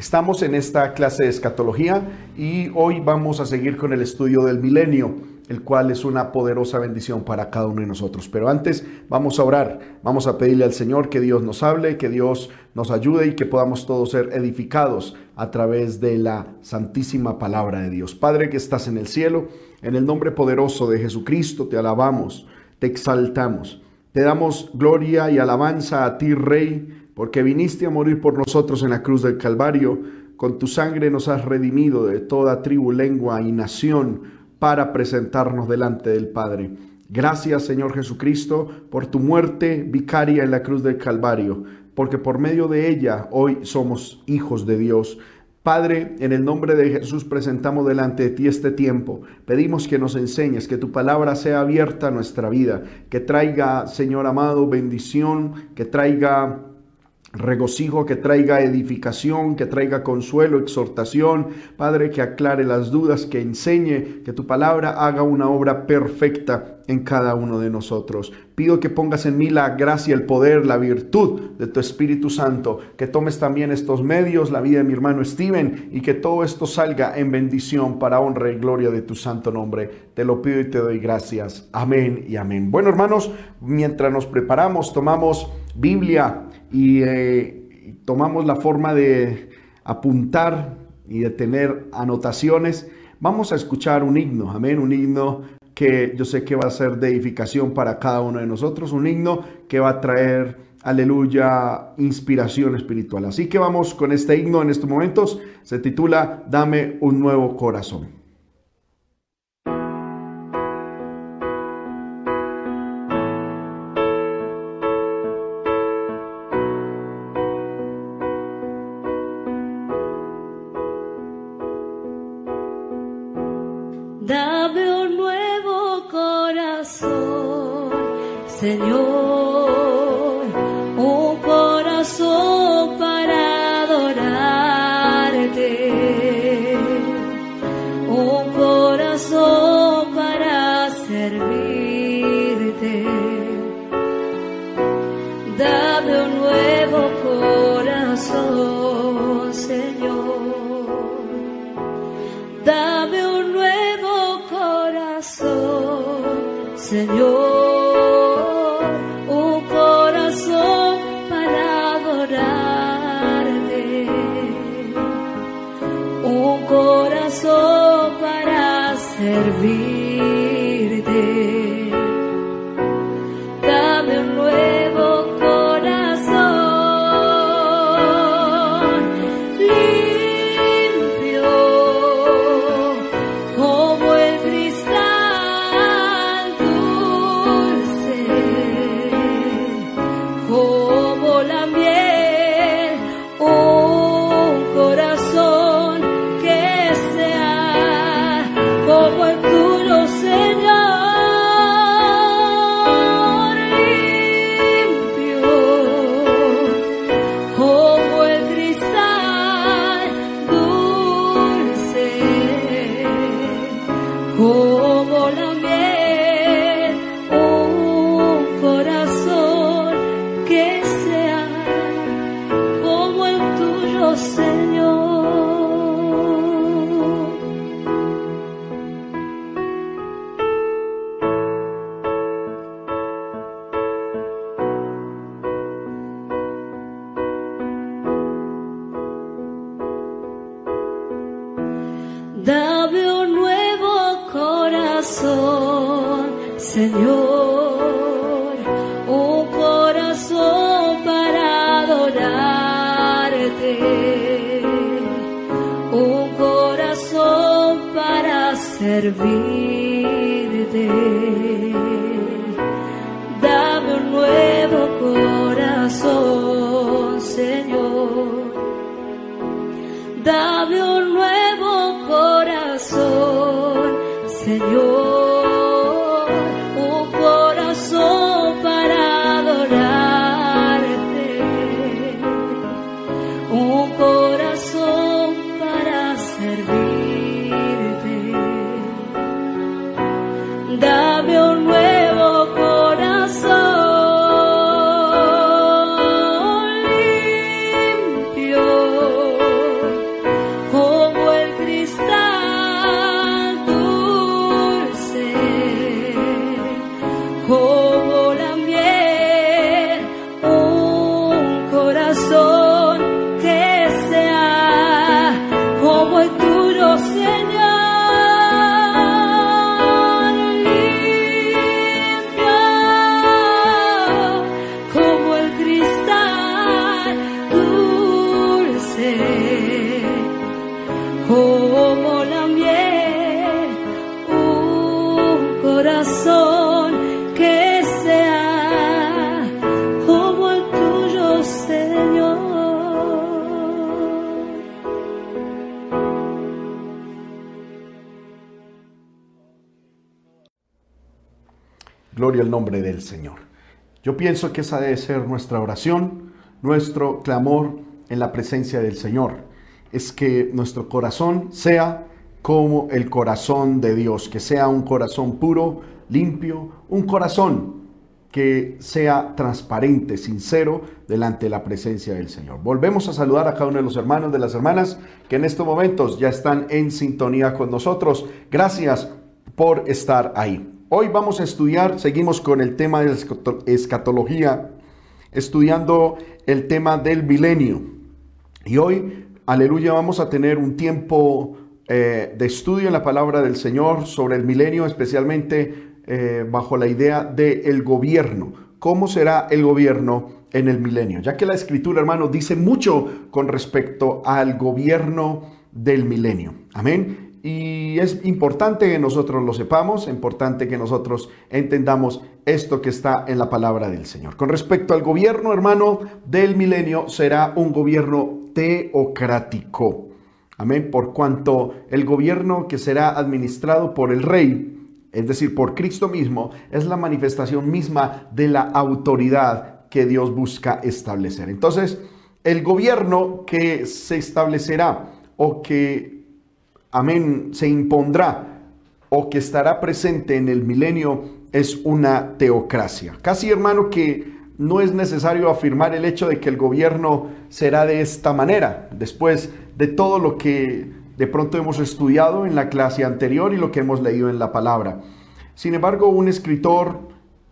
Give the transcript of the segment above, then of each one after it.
Estamos en esta clase de escatología y hoy vamos a seguir con el estudio del milenio, el cual es una poderosa bendición para cada uno de nosotros. Pero antes vamos a orar, vamos a pedirle al Señor que Dios nos hable, que Dios nos ayude y que podamos todos ser edificados a través de la santísima palabra de Dios. Padre que estás en el cielo, en el nombre poderoso de Jesucristo te alabamos, te exaltamos, te damos gloria y alabanza a ti, Rey porque viniste a morir por nosotros en la cruz del Calvario, con tu sangre nos has redimido de toda tribu, lengua y nación para presentarnos delante del Padre. Gracias Señor Jesucristo por tu muerte vicaria en la cruz del Calvario, porque por medio de ella hoy somos hijos de Dios. Padre, en el nombre de Jesús presentamos delante de ti este tiempo. Pedimos que nos enseñes, que tu palabra sea abierta a nuestra vida, que traiga, Señor amado, bendición, que traiga regocijo, que traiga edificación, que traiga consuelo, exhortación, Padre, que aclare las dudas, que enseñe, que tu palabra haga una obra perfecta en cada uno de nosotros. Pido que pongas en mí la gracia, el poder, la virtud de tu Espíritu Santo, que tomes también estos medios, la vida de mi hermano Steven, y que todo esto salga en bendición para honra y gloria de tu santo nombre. Te lo pido y te doy gracias. Amén y amén. Bueno, hermanos, mientras nos preparamos, tomamos Biblia y eh, tomamos la forma de apuntar y de tener anotaciones, vamos a escuchar un himno, amén, un himno que yo sé que va a ser de edificación para cada uno de nosotros, un himno que va a traer, aleluya, inspiración espiritual. Así que vamos con este himno en estos momentos, se titula Dame un nuevo corazón. Oh. Nombre del Señor. Yo pienso que esa debe ser nuestra oración, nuestro clamor en la presencia del Señor. Es que nuestro corazón sea como el corazón de Dios, que sea un corazón puro, limpio, un corazón que sea transparente, sincero, delante de la presencia del Señor. Volvemos a saludar a cada uno de los hermanos, de las hermanas que en estos momentos ya están en sintonía con nosotros. Gracias por estar ahí. Hoy vamos a estudiar, seguimos con el tema de la escatología, estudiando el tema del milenio. Y hoy, aleluya, vamos a tener un tiempo eh, de estudio en la palabra del Señor sobre el milenio, especialmente eh, bajo la idea del el gobierno. ¿Cómo será el gobierno en el milenio? Ya que la escritura, hermano, dice mucho con respecto al gobierno del milenio. Amén. Y es importante que nosotros lo sepamos, importante que nosotros entendamos esto que está en la palabra del Señor. Con respecto al gobierno, hermano, del milenio, será un gobierno teocrático. Amén. Por cuanto el gobierno que será administrado por el rey es decir, por Cristo mismo, es la manifestación misma de la autoridad que Dios busca establecer. Entonces, el gobierno que se establecerá o que, amén, se impondrá o que estará presente en el milenio es una teocracia. Casi hermano que no es necesario afirmar el hecho de que el gobierno será de esta manera, después de todo lo que de pronto hemos estudiado en la clase anterior y lo que hemos leído en la palabra. Sin embargo, un escritor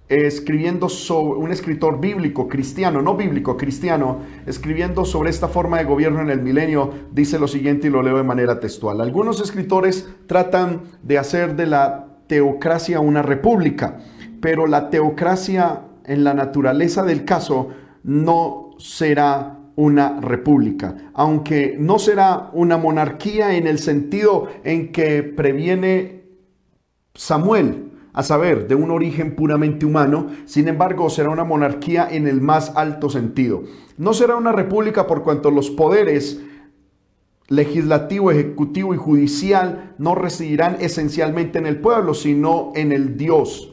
escribiendo sobre un escritor bíblico cristiano, no bíblico cristiano, escribiendo sobre esta forma de gobierno en el milenio, dice lo siguiente y lo leo de manera textual. Algunos escritores tratan de hacer de la teocracia una república, pero la teocracia en la naturaleza del caso no será una república, aunque no será una monarquía en el sentido en que previene Samuel, a saber, de un origen puramente humano, sin embargo será una monarquía en el más alto sentido. No será una república por cuanto los poderes legislativo, ejecutivo y judicial no residirán esencialmente en el pueblo, sino en el Dios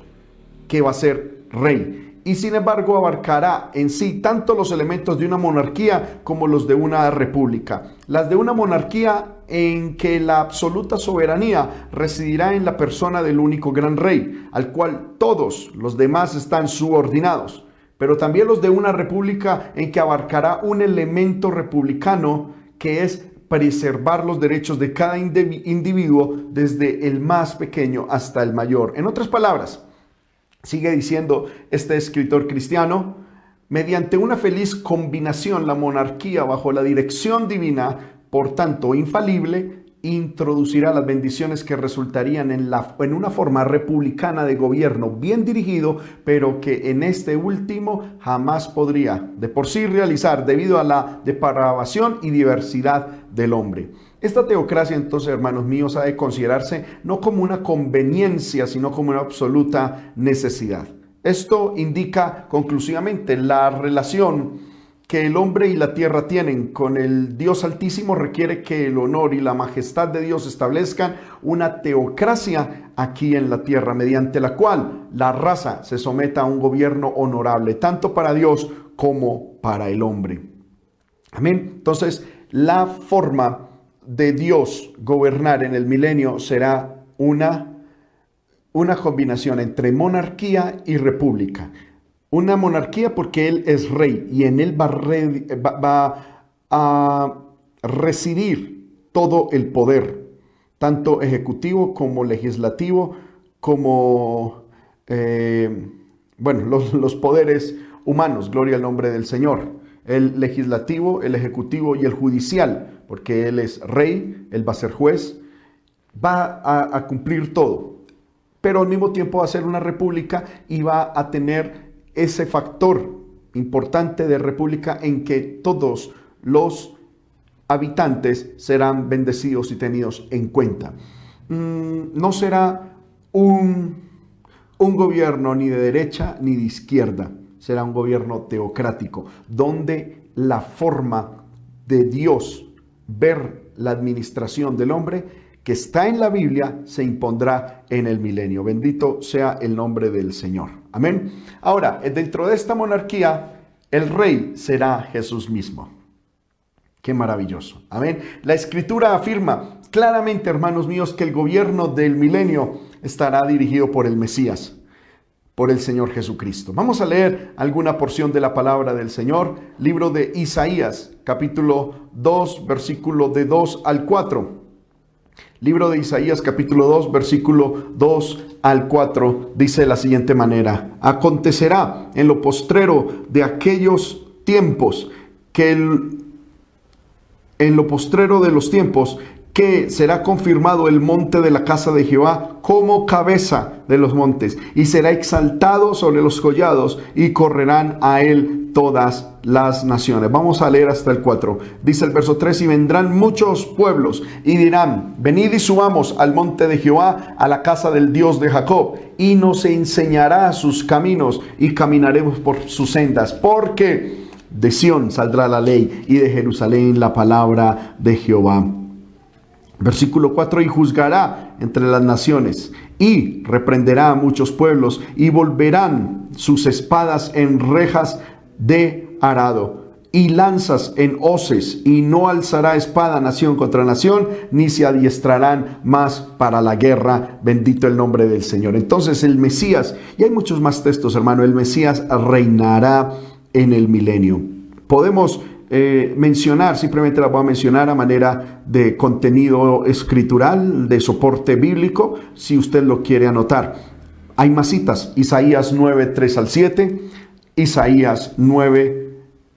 que va a ser rey y sin embargo abarcará en sí tanto los elementos de una monarquía como los de una república. Las de una monarquía en que la absoluta soberanía residirá en la persona del único gran rey, al cual todos los demás están subordinados, pero también los de una república en que abarcará un elemento republicano que es preservar los derechos de cada individuo desde el más pequeño hasta el mayor. En otras palabras, Sigue diciendo este escritor cristiano, mediante una feliz combinación la monarquía bajo la dirección divina, por tanto infalible, introducirá las bendiciones que resultarían en, la, en una forma republicana de gobierno bien dirigido, pero que en este último jamás podría de por sí realizar debido a la depravación y diversidad del hombre. Esta teocracia, entonces, hermanos míos, ha de considerarse no como una conveniencia, sino como una absoluta necesidad. Esto indica conclusivamente la relación que el hombre y la tierra tienen con el Dios Altísimo requiere que el honor y la majestad de Dios establezcan una teocracia aquí en la tierra, mediante la cual la raza se someta a un gobierno honorable, tanto para Dios como para el hombre. Amén. Entonces, la forma de Dios gobernar en el milenio será una, una combinación entre monarquía y república. Una monarquía porque Él es rey y en Él va, a residir todo el poder, tanto ejecutivo como legislativo, como, eh, bueno, los, los poderes humanos, gloria al nombre del Señor, el legislativo, el ejecutivo y el judicial porque Él es rey, Él va a ser juez, va a, cumplir todo, pero al mismo tiempo va a ser una república y va a tener ese factor importante de república en que todos los habitantes serán bendecidos y tenidos en cuenta. Mm, no será un, un gobierno ni de derecha ni de izquierda, será un gobierno teocrático, donde la forma de Dios ver la administración del hombre que está en la Biblia se impondrá en el milenio. Bendito sea el nombre del Señor. Amén. Ahora, dentro de esta monarquía, el rey será Jesús mismo. Qué maravilloso. Amén. La escritura afirma claramente, hermanos míos, que el gobierno del milenio estará dirigido por el Mesías, por el Señor Jesucristo. Vamos a leer alguna porción de la palabra del Señor, libro de Isaías, capítulo 2, versículo de 2 al 4. Libro de Isaías capítulo 2, versículo 2 al 4, dice de la siguiente manera, acontecerá en lo postrero de aquellos tiempos que el en lo postrero de los tiempos, que será confirmado el monte de la casa de Jehová como cabeza de los montes, y será exaltado sobre los collados, y correrán a él todas las naciones. Vamos a leer hasta el 4. Dice el verso 3, y vendrán muchos pueblos, y dirán, venid y subamos al monte de Jehová, a la casa del Dios de Jacob, y nos enseñará sus caminos, y caminaremos por sus sendas, porque de Sión saldrá la ley y de Jerusalén la palabra de Jehová. Versículo 4, y juzgará entre las naciones y reprenderá a muchos pueblos y volverán sus espadas en rejas de arado y lanzas en hoces y no alzará espada nación contra nación ni se adiestrarán más para la guerra. Bendito el nombre del Señor. Entonces el Mesías, y hay muchos más textos hermano, el Mesías reinará en el milenio. Podemos eh, mencionar, simplemente la voy a mencionar a manera de contenido escritural, de soporte bíblico, si usted lo quiere anotar. Hay más citas, Isaías 9, 3 al 7, Isaías 9,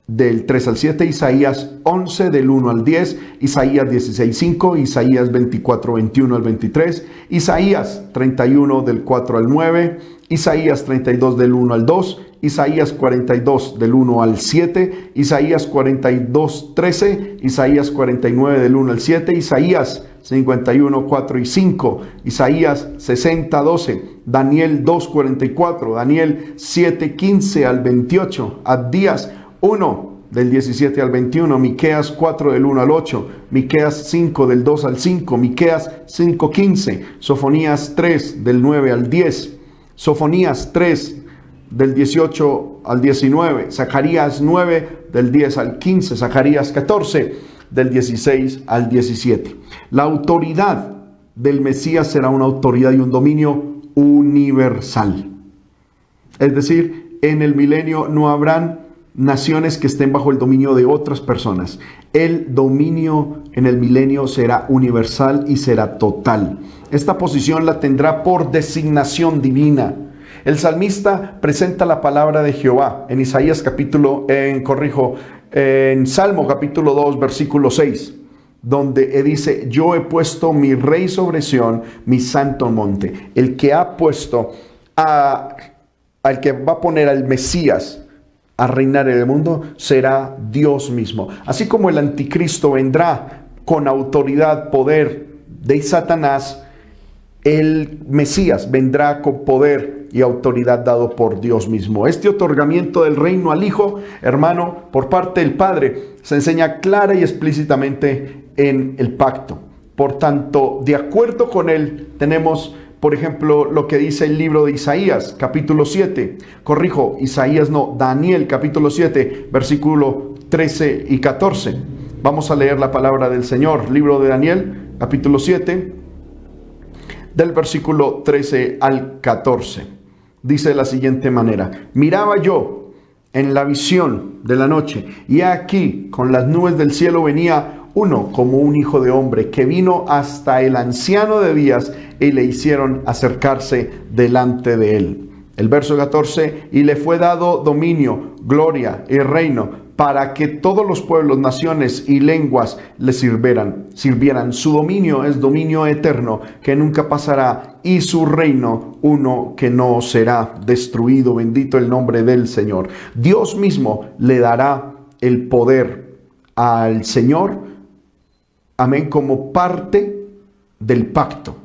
del 3 al 7, Isaías 11 del 1 al 10, Isaías 16, 5, Isaías 24, 21 al 23, Isaías 31 del 4 al 9, Isaías 32 del 1 al 2, Isaías 42 del 1 al 7, Isaías 42, 13, Isaías 49 del 1 al 7, Isaías 51, 4 y 5, Isaías 60, 12, Daniel 2, 44, Daniel 7, 15 al 28, Abdías 1 del 17 al 21, Miqueas 4 del 1 al 8, Miqueas 5 del 2 al 5, Miqueas 5, 15, Sofonías 3 del 9 al 10, Sofonías 3 del 18 al 19, Zacarías 9 del 10 al 15, Zacarías 14 del 16 al 17. La autoridad del Mesías será una autoridad y un dominio universal. Es decir, en el milenio no habrán naciones que estén bajo el dominio de otras personas. El dominio en el milenio será universal y será total. Esta posición la tendrá por designación divina el salmista presenta la palabra de Jehová en Isaías capítulo, en, corrijo, en Salmo capítulo 2, versículo 6 donde dice, yo he puesto mi rey sobre Sión, mi santo monte. El que ha puesto a, al que va a poner al Mesías a reinar en el mundo será Dios mismo. Así como el anticristo vendrá con autoridad, poder de Satanás, el Mesías vendrá con poder y autoridad dado por Dios mismo. Este otorgamiento del reino al Hijo, hermano, por parte del Padre, se enseña clara y explícitamente en el pacto. Por tanto, de acuerdo con él, tenemos, por ejemplo, lo que dice el libro de Isaías, capítulo 7. Corrijo, Isaías no, Daniel, capítulo 7, versículo 13 y 14. Vamos a leer la palabra del Señor, libro de Daniel, capítulo 7, del versículo 13 al 14. Dice de la siguiente manera, miraba yo en la visión de la noche y aquí con las nubes del cielo venía uno como un hijo de hombre que vino hasta el anciano de días y le hicieron acercarse delante de él. El verso 14, y le fue dado dominio, gloria y reino para que todos los pueblos, naciones y lenguas le sirvieran, sirvieran. Su dominio es dominio eterno que nunca pasará y su reino uno que no será destruido. Bendito el nombre del Señor. Dios mismo le dará el poder al Señor, amén, como parte del pacto.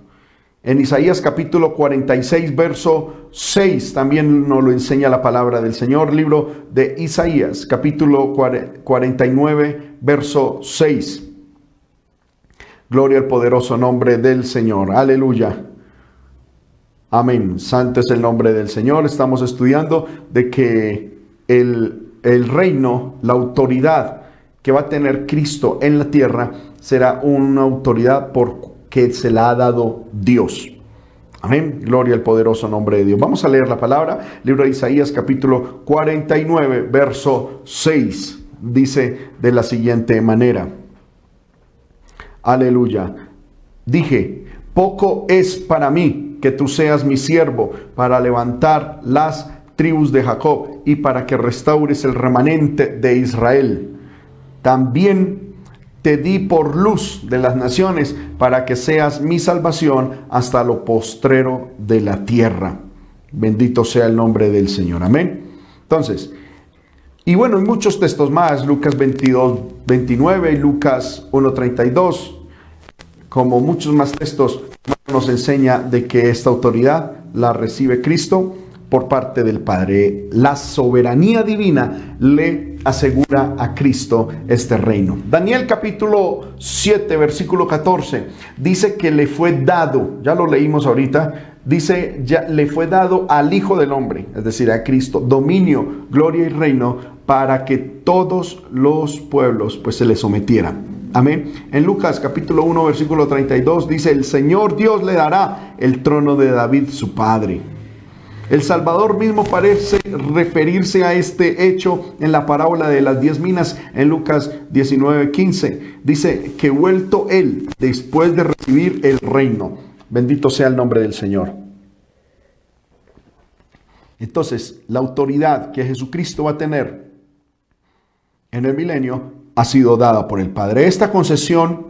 En Isaías capítulo 46, verso 6 también nos lo enseña la palabra del Señor. Libro de Isaías capítulo 49, verso 6. Gloria al poderoso nombre del Señor. Aleluya. Amén. Santo es el nombre del Señor. Estamos estudiando de que el, el reino, la autoridad que va a tener Cristo en la tierra será una autoridad porque se la ha dado Dios. Amén. Gloria al poderoso nombre de Dios. Vamos a leer la palabra. Libro de Isaías capítulo 49, verso 6. Dice de la siguiente manera. Aleluya. Dije, poco es para mí que tú seas mi siervo para levantar las tribus de Jacob y para que restaures el remanente de Israel. También te di por luz de las naciones para que seas mi salvación hasta lo postrero de la tierra. Bendito sea el nombre del Señor. Amén. Entonces, y bueno, hay muchos textos más, Lucas 22, 29, Lucas 1.32, como muchos más textos, nos enseña de que esta autoridad la recibe Cristo por parte del Padre. La soberanía divina le asegura a Cristo este reino. Daniel capítulo 7, versículo 14, dice que le fue dado, ya lo leímos ahorita, dice, ya le fue dado al Hijo del Hombre, es decir, a Cristo, dominio, gloria y reino para que todos los pueblos pues se le sometieran. Amén. En Lucas capítulo 1 versículo 32 dice, el Señor Dios le dará el trono de David su padre el Salvador mismo parece referirse a este hecho en la parábola de las diez minas en Lucas 19:15. Dice que vuelto él después de recibir el reino. Bendito sea el nombre del Señor. Entonces, la autoridad que Jesucristo va a tener en el milenio ha sido dada por el Padre. Esta concesión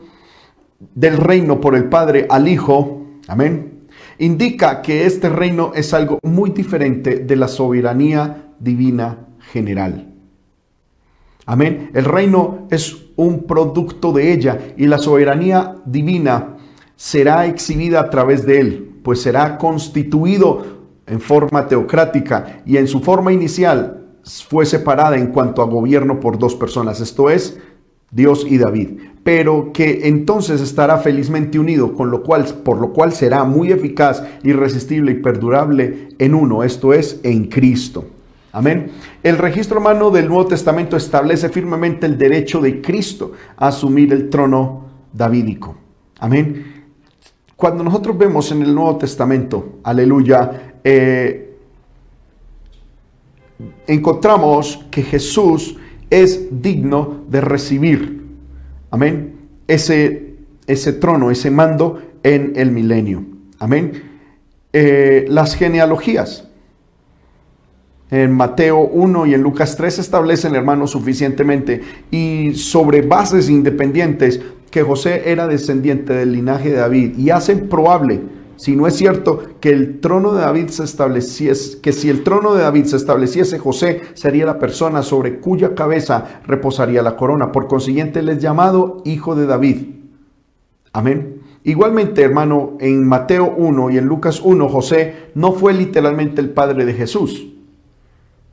del reino por el Padre al Hijo, amén, indica que este reino es algo muy diferente de la soberanía divina general. Amén. El reino es un producto de ella y la soberanía divina será exhibida a través de él, pues será constituido en forma teocrática y en su forma inicial fue separada en cuanto a gobierno por dos personas, esto es, Dios y David, pero que entonces estará felizmente unido, con lo cual, por lo cual será muy eficaz, irresistible y perdurable en uno, esto es, en Cristo. Amén. El registro humano del Nuevo Testamento establece firmemente el derecho de Cristo a asumir el trono davídico. Amén. Cuando nosotros vemos en el Nuevo Testamento, aleluya, eh, encontramos que Jesús es digno de recibir, amén, ese, ese trono, ese mando en el milenio. Amén. Eh, las genealogías. En Mateo 1 y en Lucas 3 establecen, hermanos, suficientemente y sobre bases independientes que José era descendiente del linaje de David y hacen probable si no es cierto que el trono de David se estableciese, que si el trono de David se estableciese, José sería la persona sobre cuya cabeza reposaría la corona. Por consiguiente, él es llamado hijo de David. Amén. Igualmente, hermano, en Mateo 1 y en Lucas 1, José no fue literalmente el padre de Jesús.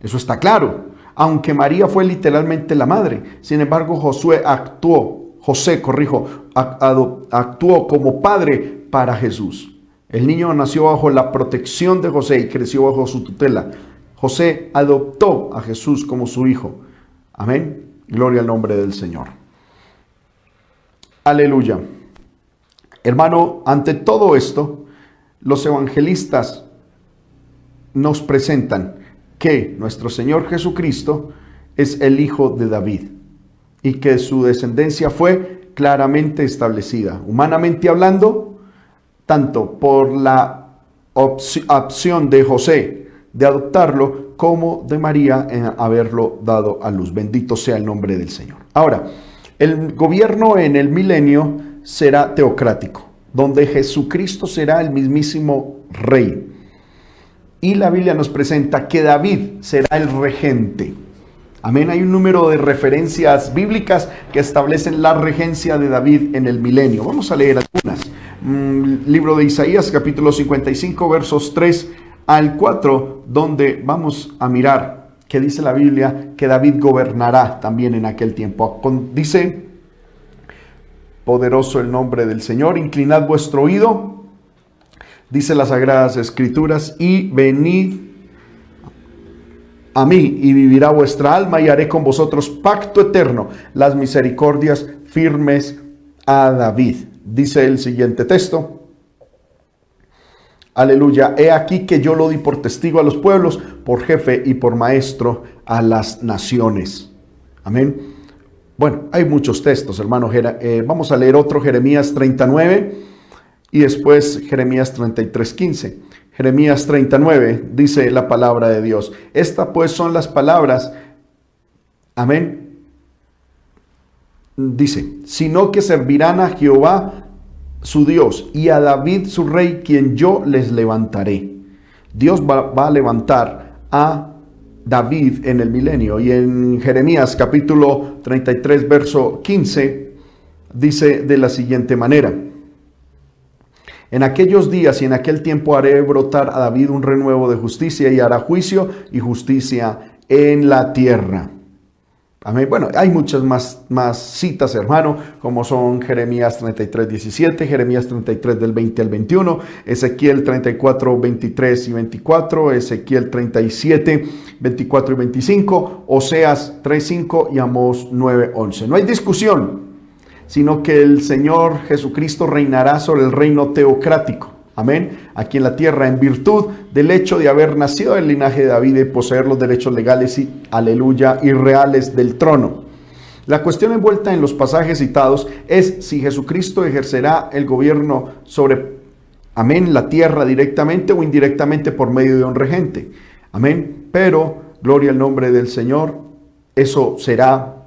Eso está claro. Aunque María fue literalmente la madre. Sin embargo, Josué actuó, José, corrijo, actuó como padre para Jesús. El niño nació bajo la protección de José y creció bajo su tutela. José adoptó a Jesús como su hijo. Amén. Gloria al nombre del Señor. Aleluya. Hermano, ante todo esto, los evangelistas nos presentan que nuestro Señor Jesucristo es el hijo de David y que su descendencia fue claramente establecida. Humanamente hablando, tanto por la opción de José de adoptarlo como de María en haberlo dado a luz. Bendito sea el nombre del Señor. Ahora, el gobierno en el milenio será teocrático, donde Jesucristo será el mismísimo rey. Y la Biblia nos presenta que David será el regente. Amén. Hay un número de referencias bíblicas que establecen la regencia de David en el milenio. Vamos a leer algunas. Mm, libro de Isaías capítulo 55 versos 3 al 4, donde vamos a mirar que dice la Biblia que David gobernará también en aquel tiempo. dice, poderoso el nombre del Señor. Inclinad vuestro oído, dice las Sagradas Escrituras, y venid a mí y vivirá vuestra alma y haré con vosotros pacto eterno, las misericordias firmes a David. Dice el siguiente texto. Aleluya. He aquí que yo lo di por testigo a los pueblos, por jefe y por maestro a las naciones. Amén. Bueno, hay muchos textos, hermano. Eh, vamos a leer otro, Jeremías 39 y después Jeremías 33, 15. Jeremías 39 dice la palabra de Dios. Estas pues son las palabras, amén. Dice, sino que servirán a Jehová su Dios y a David su rey, quien yo les levantaré. Dios va, a levantar a David en el milenio. Y en Jeremías capítulo 33, verso 15, dice de la siguiente manera. En aquellos días y en aquel tiempo haré brotar a David un renuevo de justicia y hará juicio y justicia en la tierra. Amén. Bueno, hay muchas más, más citas, hermano, como son Jeremías 33, 17, Jeremías 33 del 20 al 21, Ezequiel 34, 23 y 24, Ezequiel 37, 24 y 25, Oseas 3, 5 y Amós 9, 11. No hay discusión, sino que el Señor Jesucristo reinará sobre el reino teocrático. Amén. Aquí en la tierra, en virtud del hecho de haber nacido del linaje de David y poseer los derechos legales y, aleluya, y reales del trono. La cuestión envuelta en los pasajes citados es si Jesucristo ejercerá el gobierno sobre, amén, la tierra directamente o indirectamente por medio de un regente. Amén. Pero, gloria al nombre del Señor, eso será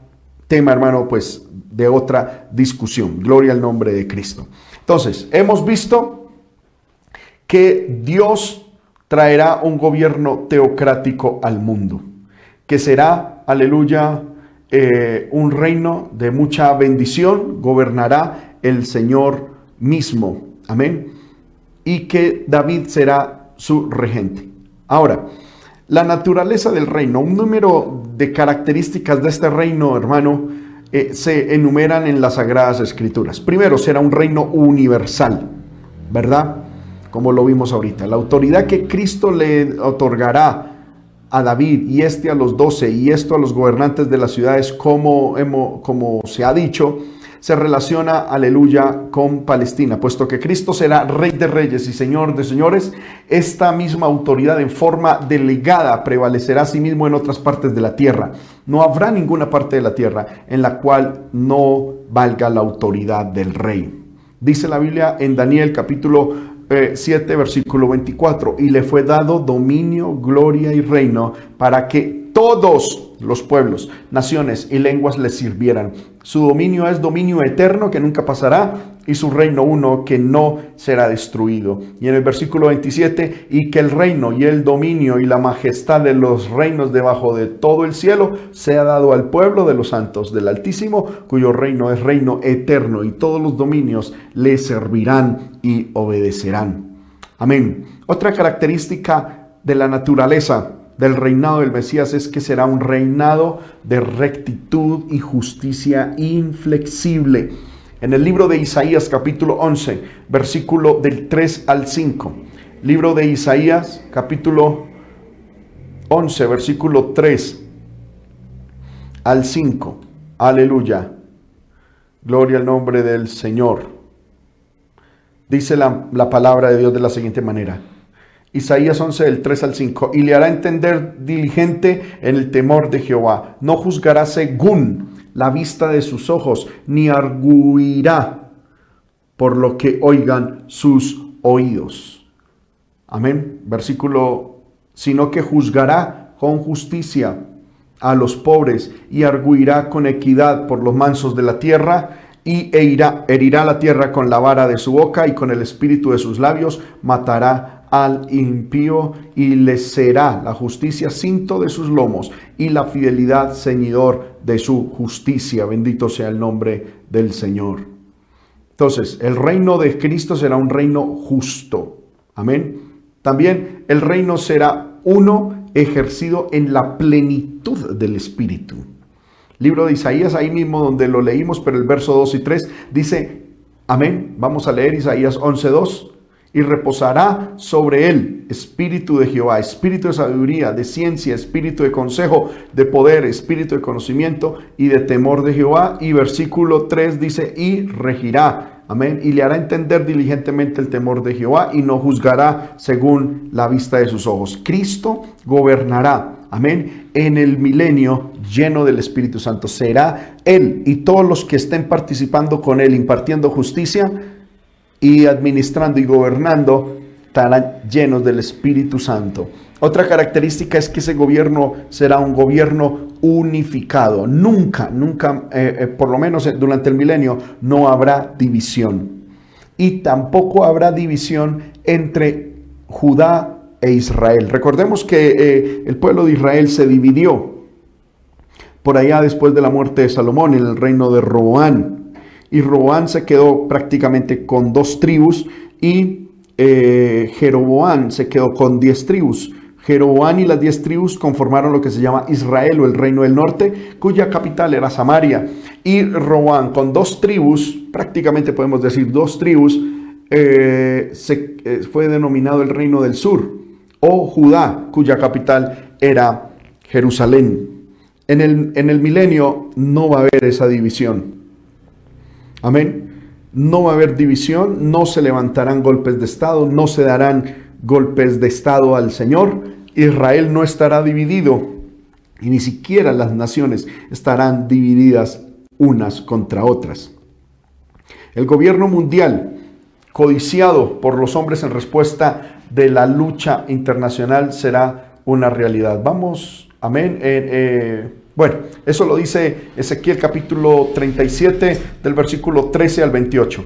tema, hermano, pues de otra discusión. Gloria al nombre de Cristo. Entonces, hemos visto que Dios traerá un gobierno teocrático al mundo, que será, aleluya, eh, un reino de mucha bendición, gobernará el Señor mismo, amén, y que David será su regente. Ahora, la naturaleza del reino, un número de características de este reino, hermano, eh, se enumeran en las Sagradas Escrituras. Primero, será un reino universal, ¿verdad? Como lo vimos ahorita. La autoridad que Cristo le otorgará a David y este a los doce y esto a los gobernantes de las ciudades, como, hemos, como se ha dicho, se relaciona, aleluya, con Palestina, puesto que Cristo será rey de reyes y señor de señores, esta misma autoridad en forma delegada prevalecerá a sí mismo en otras partes de la tierra. No habrá ninguna parte de la tierra en la cual no valga la autoridad del rey. Dice la Biblia en Daniel capítulo 7, versículo 24, y le fue dado dominio, gloria y reino para que todos los pueblos, naciones y lenguas le sirvieran. Su dominio es dominio eterno que nunca pasará y su reino uno que no será destruido. Y en el versículo 27, y que el reino y el dominio y la majestad de los reinos debajo de todo el cielo sea dado al pueblo de los santos del Altísimo, cuyo reino es reino eterno y todos los dominios le servirán y obedecerán. Amén. Otra característica de la naturaleza del reinado del Mesías es que será un reinado de rectitud y justicia inflexible. En el libro de Isaías capítulo 11, versículo del 3 al 5. Libro de Isaías capítulo 11, versículo 3 al 5. Aleluya. Gloria al nombre del Señor. Dice la, la palabra de Dios de la siguiente manera. Isaías 11 del 3 al 5, y le hará entender diligente en el temor de Jehová. No juzgará según la vista de sus ojos, ni arguirá por lo que oigan sus oídos. Amén. Versículo, sino que juzgará con justicia a los pobres y arguirá con equidad por los mansos de la tierra y herirá la tierra con la vara de su boca y con el espíritu de sus labios matará al impío y le será la justicia cinto de sus lomos y la fidelidad ceñidor de su justicia. Bendito sea el nombre del Señor. Entonces, el reino de Cristo será un reino justo. Amén. También el reino será uno ejercido en la plenitud del Espíritu. Libro de Isaías, ahí mismo donde lo leímos, pero el verso 2 y 3 dice, amén, vamos a leer Isaías 11, 2 y reposará sobre él espíritu de Jehová, espíritu de sabiduría, de ciencia, espíritu de consejo, de poder, espíritu de conocimiento y de temor de Jehová. Y versículo 3 dice, y regirá, amén, y le hará entender diligentemente el temor de Jehová y no juzgará según la vista de sus ojos. Cristo gobernará, amén, en el milenio lleno del Espíritu Santo. Será él y todos los que estén participando con él, impartiendo justicia, y administrando y gobernando estarán llenos del Espíritu Santo. Otra característica es que ese gobierno será un gobierno unificado. Nunca, nunca, eh, eh, por lo menos durante el milenio, no habrá división. Y tampoco habrá división entre Judá e Israel. Recordemos que eh, el pueblo de Israel se dividió por allá después de la muerte de Salomón en el reino de Roboán y Roboán se quedó prácticamente con dos tribus y eh, Jeroboán se quedó con diez tribus. Jeroboán y las diez tribus conformaron lo que se llama Israel o el reino del norte, cuya capital era Samaria. Y Roboán con dos tribus, prácticamente podemos decir dos tribus, eh, eh, fue denominado el reino del sur o Judá, cuya capital era Jerusalén. En el, en el milenio no va a haber esa división. Amén. No va a haber división, no se levantarán golpes de Estado, no se darán golpes de Estado al Señor. Israel no estará dividido y ni siquiera las naciones estarán divididas unas contra otras. El gobierno mundial, codiciado por los hombres en respuesta de la lucha internacional, será una realidad. Vamos, amén. Eh, bueno, eso lo dice Ezequiel capítulo 37 del versículo 13 al 28.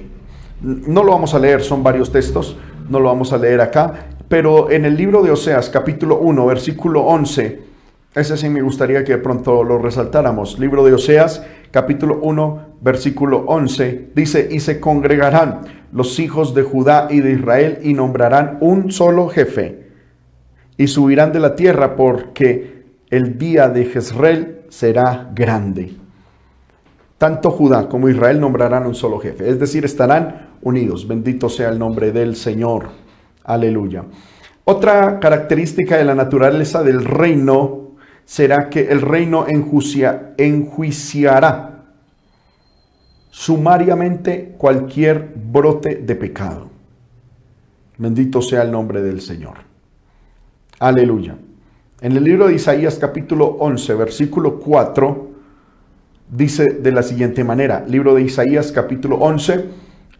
No lo vamos a leer, son varios textos, no lo vamos a leer acá, pero en el libro de Oseas capítulo 1 versículo 11, ese sí me gustaría que pronto lo resaltáramos. Libro de Oseas capítulo 1 versículo 11 dice, y se congregarán los hijos de Judá y de Israel y nombrarán un solo jefe y subirán de la tierra porque el día de Jezreel será grande. Tanto Judá como Israel nombrarán un solo jefe, es decir, estarán unidos. Bendito sea el nombre del Señor. Aleluya. Otra característica de la naturaleza del reino será que el reino enjuiciará sumariamente cualquier brote de pecado. Bendito sea el nombre del Señor. Aleluya. En el libro de Isaías capítulo 11, versículo 4, dice de la siguiente manera, libro de Isaías capítulo 11,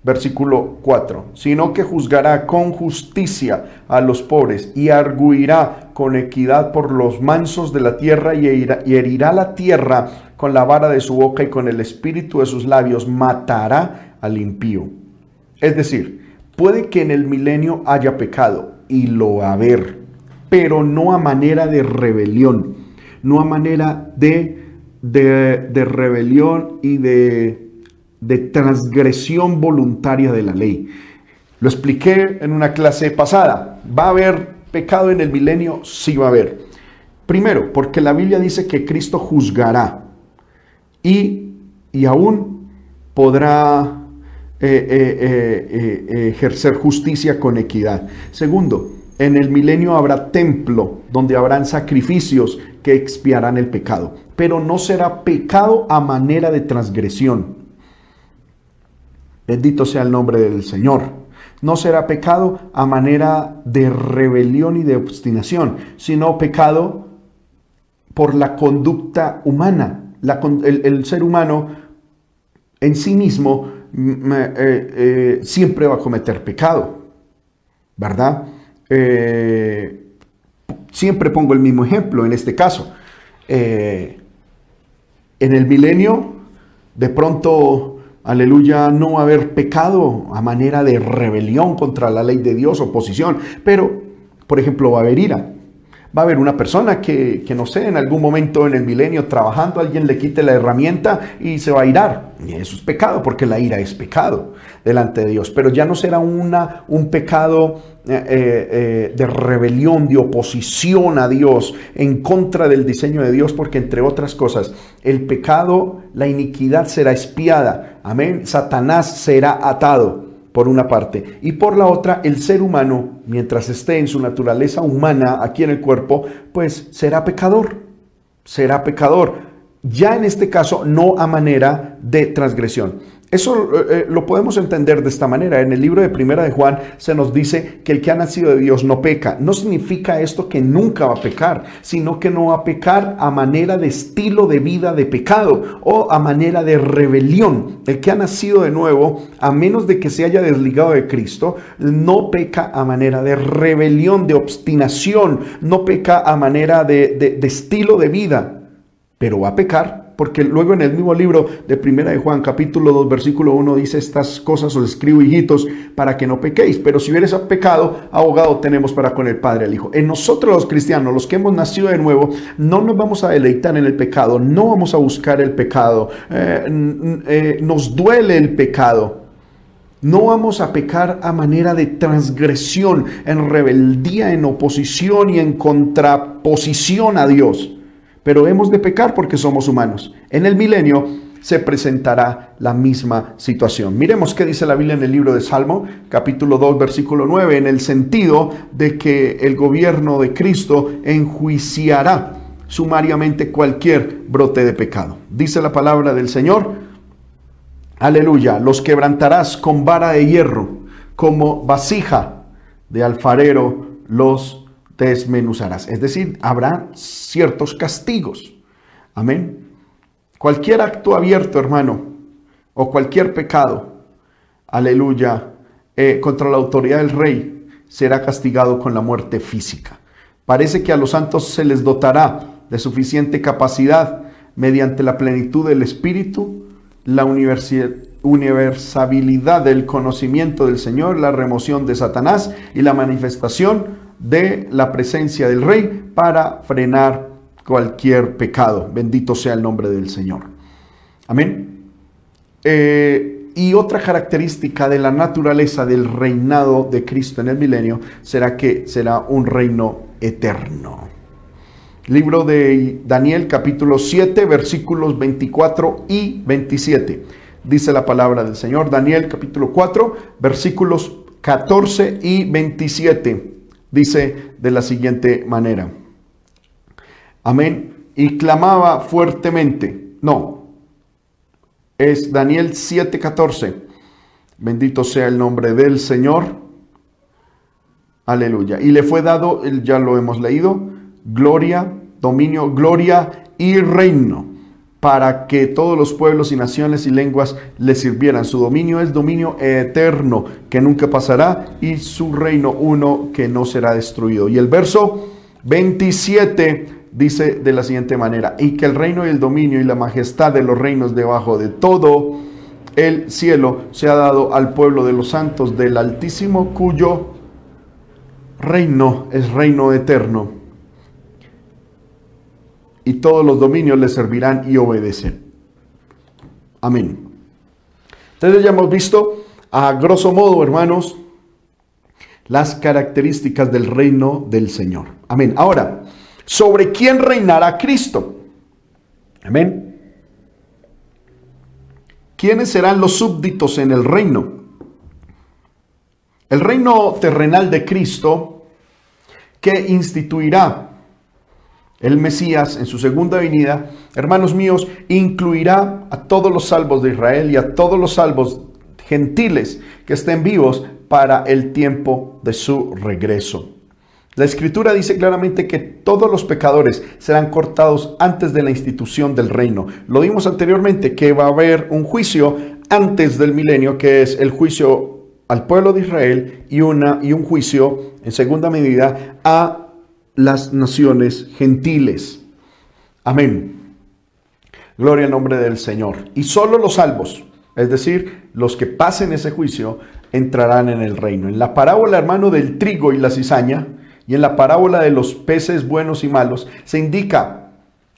versículo 4, sino que juzgará con justicia a los pobres y arguirá con equidad por los mansos de la tierra y herirá la tierra con la vara de su boca y con el espíritu de sus labios matará al impío. Es decir, puede que en el milenio haya pecado y lo haber pero no a manera de rebelión, no a manera de, de, rebelión y de, transgresión voluntaria de la ley. Lo expliqué en una clase pasada. ¿Va a haber pecado en el milenio? Sí va a haber. Primero, porque la Biblia dice que Cristo juzgará y, y aún podrá eh, eh, eh, ejercer justicia con equidad. Segundo, en el milenio habrá templo donde habrán sacrificios que expiarán el pecado, pero no será pecado a manera de transgresión. Bendito sea el nombre del Señor. No será pecado a manera de rebelión y de obstinación, sino pecado por la conducta humana. el, ser humano en sí mismo mm, eh, eh, siempre va a cometer pecado, ¿verdad? Eh, siempre pongo el mismo ejemplo en este caso. Eh, en el milenio, de pronto, aleluya, no haber pecado a manera de rebelión contra la ley de Dios, oposición, pero, por ejemplo, va a haber ira, Va a haber una persona que, que, no sé, en algún momento en el milenio trabajando, alguien le quite la herramienta y se va a irar. Y eso es pecado, porque la ira es pecado delante de Dios. Pero ya no será una, un pecado eh, eh, de rebelión, de oposición a Dios, en contra del diseño de Dios, porque entre otras cosas, el pecado, la iniquidad será espiada. Amén. Satanás será atado por una parte, y por la otra, el ser humano, mientras esté en su naturaleza humana aquí en el cuerpo, pues será pecador, será pecador. Ya en este caso, no a manera de transgresión. Eso eh, eh, lo podemos entender de esta manera. En el libro de Primera de Juan se nos dice que el que ha nacido de Dios no peca. No significa esto que nunca va a pecar, sino que no va a pecar a manera de estilo de vida de pecado o a manera de rebelión. El que ha nacido de nuevo, a menos de que se haya desligado de Cristo, no peca a manera de rebelión, de obstinación, no peca a manera de, de estilo de vida, pero va a pecar porque luego en el mismo libro de Primera de Juan, capítulo 2, versículo 1, dice estas cosas os escribo, hijitos, para que no pequéis. Pero si hubieres pecado, abogado tenemos para con el Padre el Hijo. En nosotros los cristianos, los que hemos nacido de nuevo, no nos vamos a deleitar en el pecado, no vamos a buscar el pecado, eh, eh, nos duele el pecado. No vamos a pecar a manera de transgresión, en rebeldía, en oposición y en contraposición a Dios pero hemos de pecar porque somos humanos. En el milenio se presentará la misma situación. Miremos qué dice la Biblia en el libro de Salmo, capítulo 2, versículo 9, en el sentido de que el gobierno de Cristo enjuiciará sumariamente cualquier brote de pecado. Dice la palabra del Señor, aleluya, los quebrantarás con vara de hierro, como vasija de alfarero los desmenuzarás. Es decir, habrá ciertos castigos. Amén. Cualquier acto abierto, hermano, o cualquier pecado, aleluya, eh, contra la autoridad del rey, será castigado con la muerte física. Parece que a los santos se les dotará de suficiente capacidad mediante la plenitud del Espíritu, la universabilidad del conocimiento del Señor, la remoción de Satanás y la manifestación de la presencia del rey para frenar cualquier pecado. Bendito sea el nombre del Señor. Amén. Eh, y otra característica de la naturaleza del reinado de Cristo en el milenio será que será un reino eterno. Libro de Daniel capítulo 7 versículos 24 y 27. Dice la palabra del Señor. Daniel capítulo 4 versículos 14 y 27 dice de la siguiente manera. Amén. Y clamaba fuertemente. No. Es Daniel 7:14. Bendito sea el nombre del Señor. Aleluya. Y le fue dado, ya lo hemos leído, gloria, dominio, gloria y reino para que todos los pueblos y naciones y lenguas le sirvieran. Su dominio es dominio eterno, que nunca pasará, y su reino uno que no será destruido. Y el verso 27 dice de la siguiente manera, y que el reino y el dominio y la majestad de los reinos debajo de todo el cielo se ha dado al pueblo de los santos del Altísimo, cuyo reino es reino eterno y todos los dominios le servirán y obedecen. Amén. Entonces ya hemos visto a grosso modo, hermanos, las características del reino del Señor. Amén. Ahora, ¿sobre quién reinará Cristo? Amén. ¿Quiénes serán los súbditos en el reino? El reino terrenal de Cristo que instituirá el Mesías en su segunda venida, hermanos míos, incluirá a todos los salvos de Israel y a todos los salvos gentiles que estén vivos para el tiempo de su regreso. La escritura dice claramente que todos los pecadores serán cortados antes de la institución del reino. Lo vimos anteriormente que va a haber un juicio antes del milenio, que es el juicio al pueblo de Israel y, una, y un juicio en segunda medida a las naciones gentiles. Amén. Gloria al nombre del Señor. Y solo los salvos, es decir, los que pasen ese juicio, entrarán en el reino. En la parábola, hermano, del trigo y la cizaña, Y en la parábola de los peces buenos y malos se indica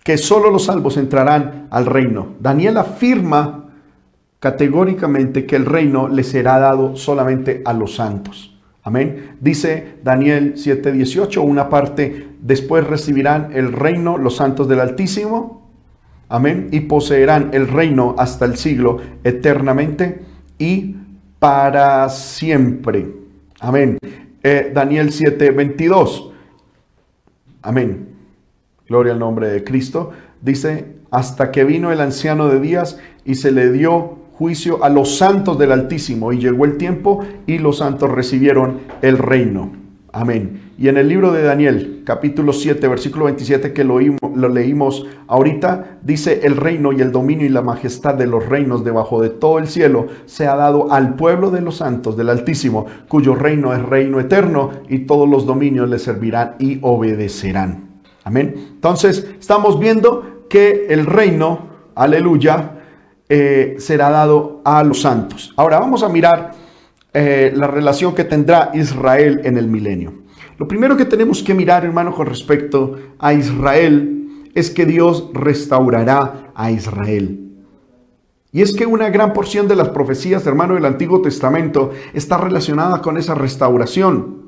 que solo los salvos entrarán al reino. Daniel afirma categóricamente que el reino le será dado solamente a los santos. Amén. Dice Daniel 7:18, una parte, después recibirán el reino los santos del Altísimo. Amén. Y poseerán el reino hasta el siglo eternamente y para siempre. Amén. Eh, Daniel 7:22. Amén. Gloria al nombre de Cristo. Dice, hasta que vino el anciano de días y se le dio juicio a los santos del Altísimo. Y llegó el tiempo y los santos recibieron el reino. Amén. Y en el libro de Daniel, capítulo 7, versículo 27, que lo, lo, leímos ahorita, dice, el reino y el dominio y la majestad de los reinos debajo de todo el cielo se ha dado al pueblo de los santos del Altísimo, cuyo reino es reino eterno y todos los dominios le servirán y obedecerán. Amén. Entonces, estamos viendo que el reino, aleluya, eh, será dado a los santos. Ahora vamos a mirar eh, la relación que tendrá Israel en el milenio. Lo primero que tenemos que mirar, hermano, con respecto a Israel, es que Dios restaurará a Israel. Y es que una gran porción de las profecías, hermano, del Antiguo Testamento está relacionada con esa restauración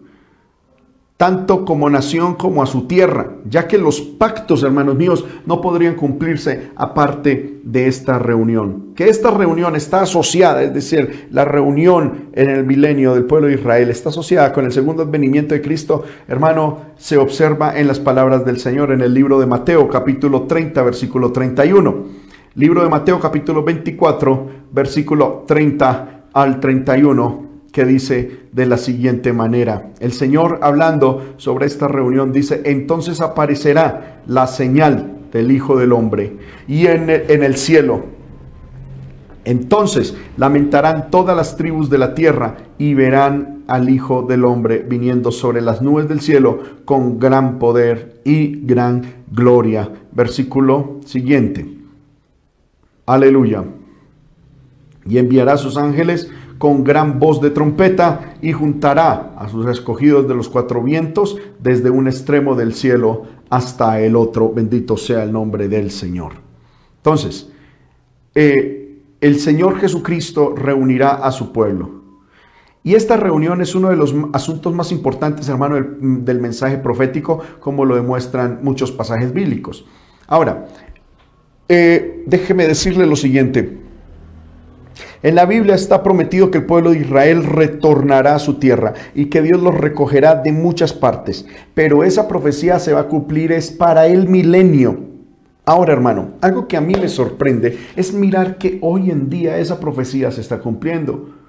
tanto como nación como a su tierra, ya que los pactos, hermanos míos, no podrían cumplirse aparte de esta reunión. Que esta reunión está asociada, es decir, la reunión en el milenio del pueblo de Israel está asociada con el segundo advenimiento de Cristo, hermano, se observa en las palabras del Señor en el libro de Mateo, capítulo 30, versículo 31. Libro de Mateo, capítulo 24, versículo 30 al 31 que dice de la siguiente manera. El Señor hablando sobre esta reunión dice, entonces aparecerá la señal del Hijo del Hombre y en el, en el cielo. Entonces lamentarán todas las tribus de la tierra y verán al Hijo del Hombre viniendo sobre las nubes del cielo con gran poder y gran gloria. Versículo siguiente. Aleluya. Y enviará a sus ángeles con gran voz de trompeta y juntará a sus escogidos de los cuatro vientos desde un extremo del cielo hasta el otro. Bendito sea el nombre del Señor. Entonces, eh, el Señor Jesucristo reunirá a su pueblo. Y esta reunión es uno de los asuntos más importantes, hermano, del, mensaje profético, como lo demuestran muchos pasajes bíblicos. Ahora, eh, déjeme decirle lo siguiente. En la Biblia está prometido que el pueblo de Israel retornará a su tierra y que Dios los recogerá de muchas partes. Pero esa profecía se va a cumplir es para el milenio. Ahora, hermano, algo que a mí me sorprende es mirar que hoy en día esa profecía se está cumpliendo.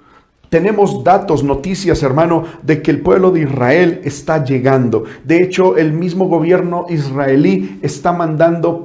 Tenemos datos, noticias, hermano, de que el pueblo de Israel está llegando. De hecho, el mismo gobierno israelí está mandando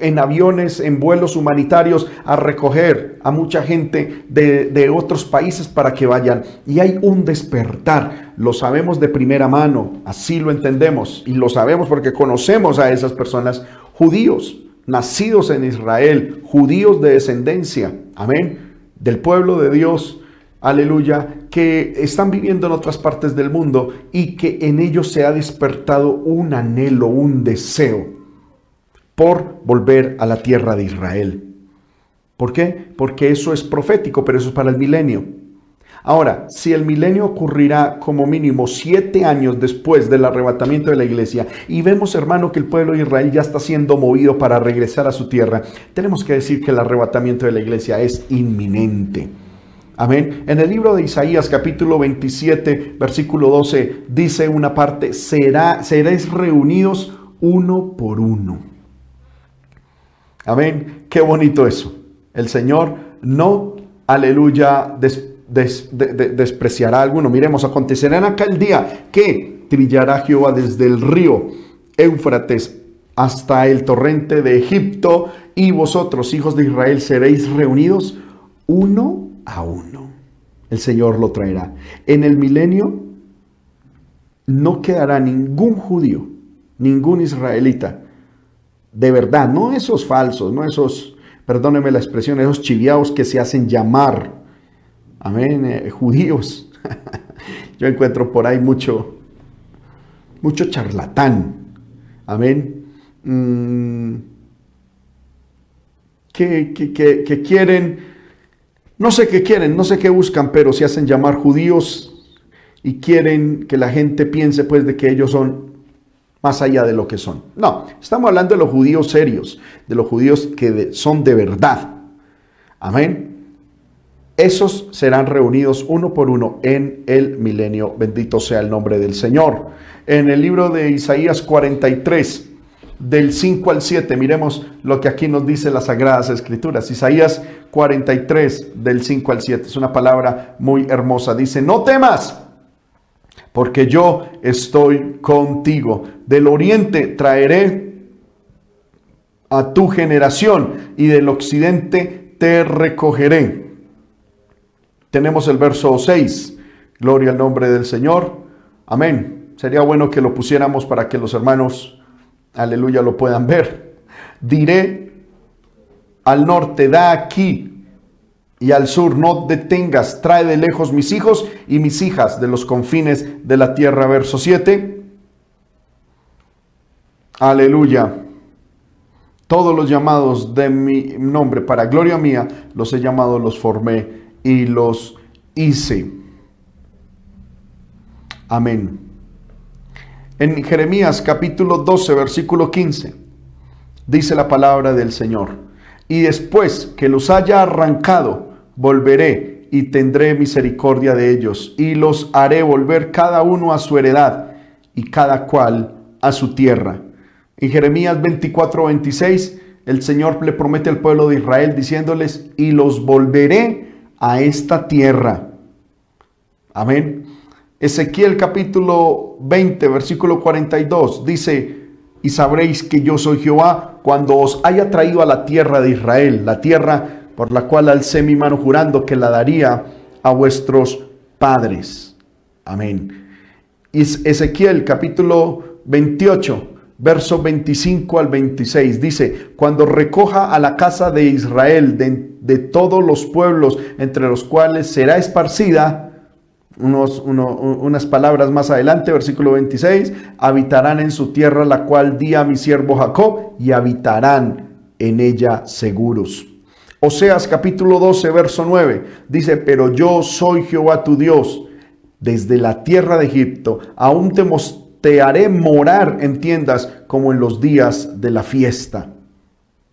en aviones, en vuelos humanitarios, a recoger a mucha gente de, de otros países para que vayan. Y hay un despertar. Lo sabemos de primera mano, así lo entendemos. Y lo sabemos porque conocemos a esas personas judíos, nacidos en Israel, judíos de descendencia. Amén. Del pueblo de Dios aleluya, que están viviendo en otras partes del mundo y que en ellos se ha despertado un anhelo, un deseo por volver a la tierra de Israel. ¿Por qué? Porque eso es profético, pero eso es para el milenio. Ahora, si el milenio ocurrirá como mínimo siete años después del arrebatamiento de la iglesia y vemos, hermano, que el pueblo de Israel ya está siendo movido para regresar a su tierra, tenemos que decir que el arrebatamiento de la iglesia es inminente. Amén. En el libro de Isaías capítulo 27 versículo 12 dice una parte, será, seréis reunidos uno por uno. Amén. Qué bonito eso. El Señor no, aleluya, despreciará a alguno. Miremos, acontecerá en aquel día que trillará Jehová desde el río Éufrates hasta el torrente de Egipto y vosotros, hijos de Israel, seréis reunidos uno a uno. El Señor lo traerá. En el milenio no quedará ningún judío, ningún israelita. De verdad, no esos falsos, no esos, perdóneme la expresión, esos chiviaos que se hacen llamar, amén, eh, judíos. Yo encuentro por ahí mucho, mucho charlatán. Amén. Mm, que, que, quieren, no sé qué quieren, no sé qué buscan, pero se hacen llamar judíos y quieren que la gente piense pues de que ellos son más allá de lo que son. No, estamos hablando de los judíos serios, de los judíos que son de verdad. Amén. Esos serán reunidos uno por uno en el milenio. Bendito sea el nombre del Señor. En el libro de Isaías 43, del 5 al 7, miremos lo que aquí nos dice las Sagradas Escrituras. Isaías 43, del 5 al 7. Es una palabra muy hermosa. Dice, no temas, porque yo estoy contigo. Del oriente traeré a tu generación y del occidente te recogeré tenemos el verso 6. Gloria al nombre del Señor. Amén. Sería bueno que lo pusiéramos para que los hermanos, aleluya, lo puedan ver. Diré al norte, da aquí, y al sur, no detengas, trae de lejos mis hijos y mis hijas de los confines de la tierra. Verso 7. Aleluya. Todos los llamados de mi nombre para gloria mía, los he llamado, los formé y los hice. Amén. En Jeremías capítulo 12, versículo 15, dice la palabra del Señor. Y después que los haya arrancado, volveré y tendré misericordia de ellos, y los haré volver cada uno a su heredad y cada cual a su tierra. En Jeremías 24, 26, el Señor le promete al pueblo de Israel diciéndoles, y los volveré a esta tierra. Amén. Ezequiel capítulo 20, versículo 42 dice, y sabréis que yo soy Jehová cuando os haya traído a la tierra de Israel, la tierra por la cual alcé mi mano jurando que la daría a vuestros padres. Amén. Ezequiel capítulo 28, verso 25 al 26 dice, cuando recoja a la casa de Israel de de todos los pueblos entre los cuales será esparcida, unas palabras más adelante, versículo 26, habitarán en su tierra la cual di a mi siervo Jacob y habitarán en ella seguros. Oseas capítulo 12, verso 9, dice, pero yo soy Jehová tu Dios, desde la tierra de Egipto, aún te, te haré morar en tiendas como en los días de la fiesta.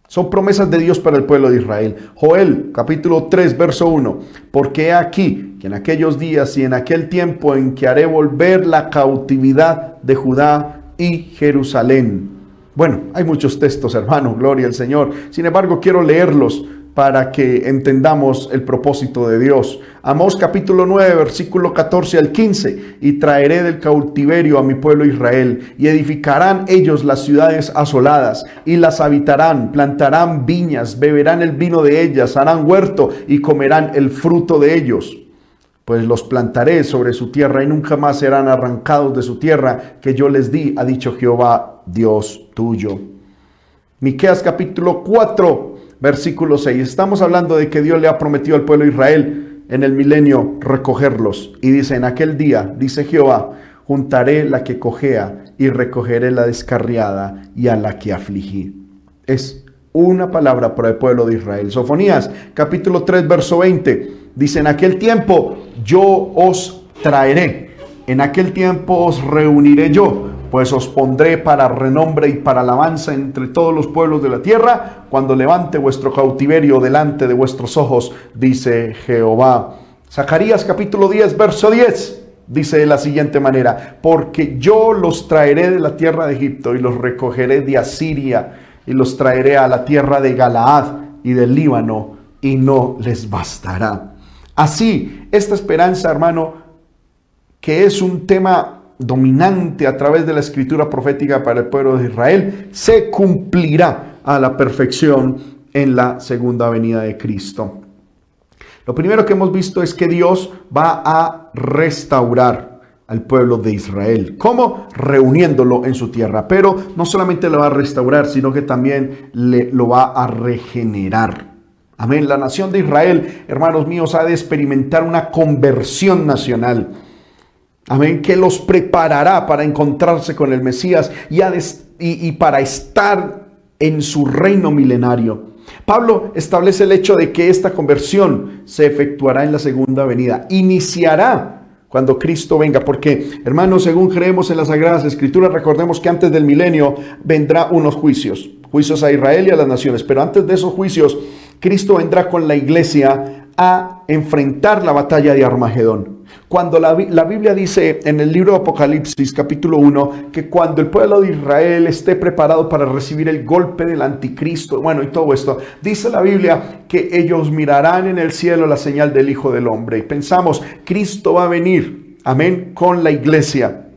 Son promesas de Dios para el pueblo de Israel. Joel capítulo 3 verso 1. Porque he aquí que en aquellos días y en aquel tiempo en que haré volver la cautividad de Judá y Jerusalén. Bueno, hay muchos textos, hermano, gloria al Señor. Sin embargo, quiero leerlos para que entendamos el propósito de Dios. Amós capítulo 9, versículo 14 al 15, y traeré del cautiverio a mi pueblo Israel, y edificarán ellos las ciudades asoladas, y las habitarán, plantarán viñas, beberán el vino de ellas, harán huerto y comerán el fruto de ellos. Pues los plantaré sobre su tierra y nunca más serán arrancados de su tierra que yo les di, ha dicho Jehová, Dios tuyo. Miqueas capítulo 4, versículo 6. Estamos hablando de que Dios le ha prometido al pueblo de Israel en el milenio recogerlos. Y dice, en aquel día, dice Jehová, juntaré la que cojea y recogeré la descarriada y a la que afligí. Es una palabra para el pueblo de Israel. Sofonías capítulo 3, verso 20. Dice, en aquel tiempo yo os traeré. En aquel tiempo os reuniré yo pues os pondré para renombre y para alabanza entre todos los pueblos de la tierra, cuando levante vuestro cautiverio delante de vuestros ojos, dice Jehová. Zacarías capítulo 10, verso 10. Dice de la siguiente manera, porque yo los traeré de la tierra de Egipto y los recogeré de Asiria y los traeré a la tierra de Galaad y del Líbano y no les bastará. Así, esta esperanza, hermano, que es un tema dominante a través de la escritura profética para el pueblo de Israel, se cumplirá a la perfección en la segunda venida de Cristo. Lo primero que hemos visto es que Dios va a restaurar al pueblo de Israel. ¿Cómo? Reuniéndolo en su tierra. Pero no solamente lo va a restaurar, sino que también lo va a regenerar. Amén. La nación de Israel, hermanos míos, ha de experimentar una conversión nacional Amén, que los preparará para encontrarse con el Mesías y, para estar en su reino milenario. Pablo establece el hecho de que esta conversión se efectuará en la segunda venida. Iniciará cuando Cristo venga, porque hermanos, según creemos en las Sagradas Escrituras, recordemos que antes del milenio vendrá unos juicios, juicios a Israel y a las naciones, pero antes de esos juicios, Cristo vendrá con la iglesia a enfrentar la batalla de Armagedón. Cuando la, Biblia dice en el libro de Apocalipsis capítulo 1 que cuando el pueblo de Israel esté preparado para recibir el golpe del anticristo, bueno, y todo esto, dice la Biblia que ellos mirarán en el cielo la señal del Hijo del Hombre. Y pensamos, Cristo va a venir, amén, con la iglesia,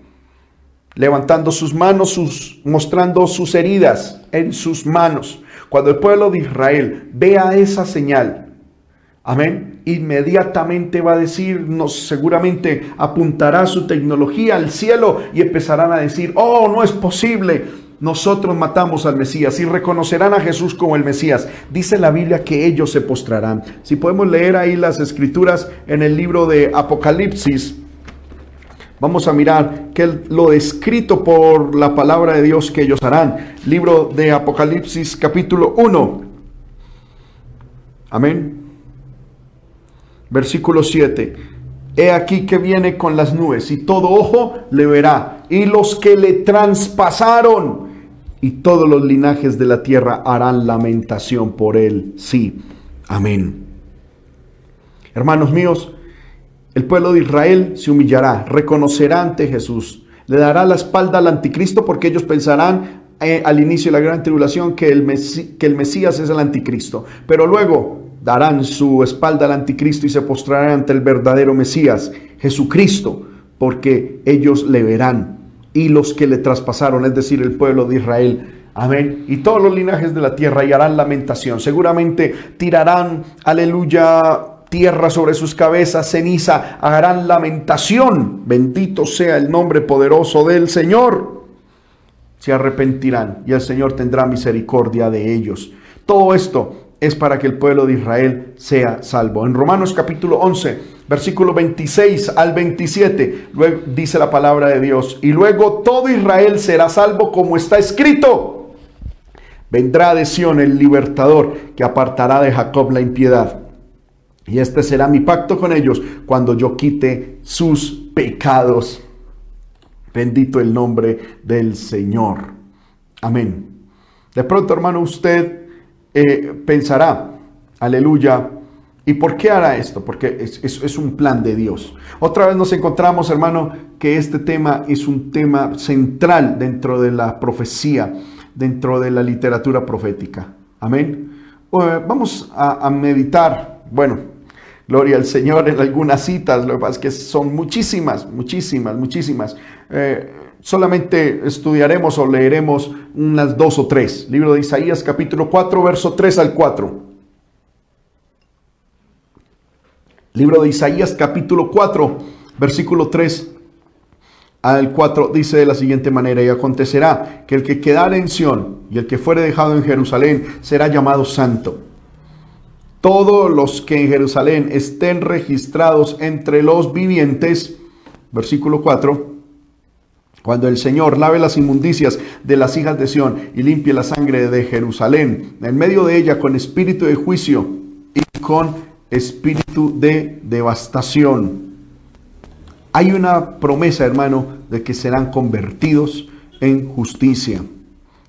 levantando sus manos, sus, mostrando sus heridas en sus manos. Cuando el pueblo de Israel vea esa señal, Amén. Inmediatamente va a decir, nos seguramente apuntará su tecnología al cielo y empezarán a decir, oh, no es posible. Nosotros matamos al Mesías y reconocerán a Jesús como el Mesías. Dice la Biblia que ellos se postrarán. Si podemos leer ahí las escrituras en el libro de Apocalipsis, vamos a mirar que lo descrito por la palabra de Dios que ellos harán. Libro de Apocalipsis capítulo 1. Amén. Versículo 7. He aquí que viene con las nubes y todo ojo le verá y los que le traspasaron y todos los linajes de la tierra harán lamentación por él. Sí. Amén. Hermanos míos, el pueblo de Israel se humillará, reconocerá ante Jesús, le dará la espalda al anticristo porque ellos pensarán eh, al inicio de la gran tribulación que el, que el Mesías es el anticristo. Pero luego darán su espalda al anticristo y se postrarán ante el verdadero Mesías, Jesucristo, porque ellos le verán. Y los que le traspasaron, es decir, el pueblo de Israel, Amén. Y todos los linajes de la tierra y harán lamentación. Seguramente tirarán, aleluya, tierra sobre sus cabezas, ceniza, harán lamentación. Bendito sea el nombre poderoso del Señor. Se arrepentirán y el Señor tendrá misericordia de ellos. Todo esto es para que el pueblo de Israel sea salvo. En Romanos capítulo 11, versículo 26 al 27, luego dice la palabra de Dios, y luego todo Israel será salvo como está escrito. Vendrá de Sión el libertador que apartará de Jacob la impiedad. Y este será mi pacto con ellos cuando yo quite sus pecados. Bendito el nombre del Señor. Amén. De pronto, hermano, usted eh, pensará, aleluya, ¿y por qué hará esto? Porque es, es, un plan de Dios. Otra vez nos encontramos, hermano, que este tema es un tema central dentro de la profecía, dentro de la literatura profética. Amén. vamos a, meditar, bueno, gloria al Señor en algunas citas, lo que pasa es que son muchísimas, muchísimas, muchísimas. Eh, solamente estudiaremos o leeremos unas dos o tres. Libro de Isaías capítulo 4, verso 3 al 4. Libro de Isaías capítulo 4, versículo 3 al 4 dice de la siguiente manera, y acontecerá que el que quedare en Sión y el que fuere dejado en Jerusalén será llamado santo. Todos los que en Jerusalén estén registrados entre los vivientes, versículo 4, cuando el Señor lave las inmundicias de las hijas de Sión y limpie la sangre de Jerusalén, en medio de ella con espíritu de juicio y con espíritu de devastación. Hay una promesa, hermano, de que serán convertidos en justicia.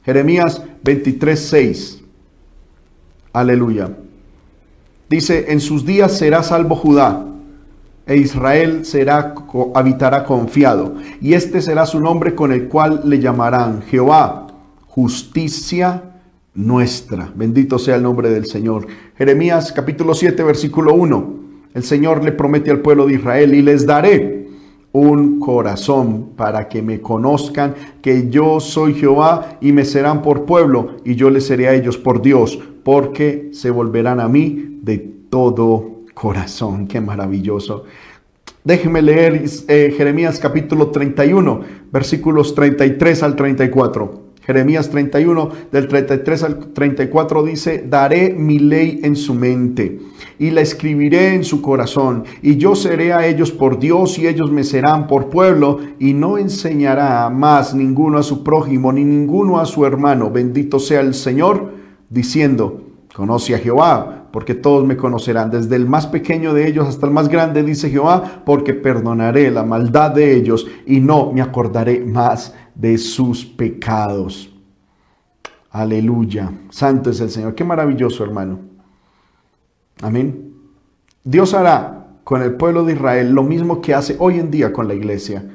Jeremías 23, 6. Aleluya. Dice, en sus días será salvo Judá e Israel será, habitará confiado. Y este será su nombre con el cual le llamarán Jehová, justicia nuestra. Bendito sea el nombre del Señor. Jeremías capítulo 7, versículo 1. El Señor le promete al pueblo de Israel y les daré un corazón para que me conozcan que yo soy Jehová y me serán por pueblo y yo les seré a ellos por Dios, porque se volverán a mí de todo corazón. Qué maravilloso. Déjeme leer eh, Jeremías capítulo 31, versículos 33 al 34. Jeremías 31 del 33 al 34 dice, daré mi ley en su mente y la escribiré en su corazón y yo seré a ellos por Dios y ellos me serán por pueblo y no enseñará más ninguno a su prójimo ni ninguno a su hermano. Bendito sea el Señor diciendo, conoce a Jehová porque todos me conocerán, desde el más pequeño de ellos hasta el más grande, dice Jehová, porque perdonaré la maldad de ellos y no me acordaré más de sus pecados. Aleluya. Santo es el Señor. Qué maravilloso, hermano. Amén. Dios hará con el pueblo de Israel lo mismo que hace hoy en día con la iglesia.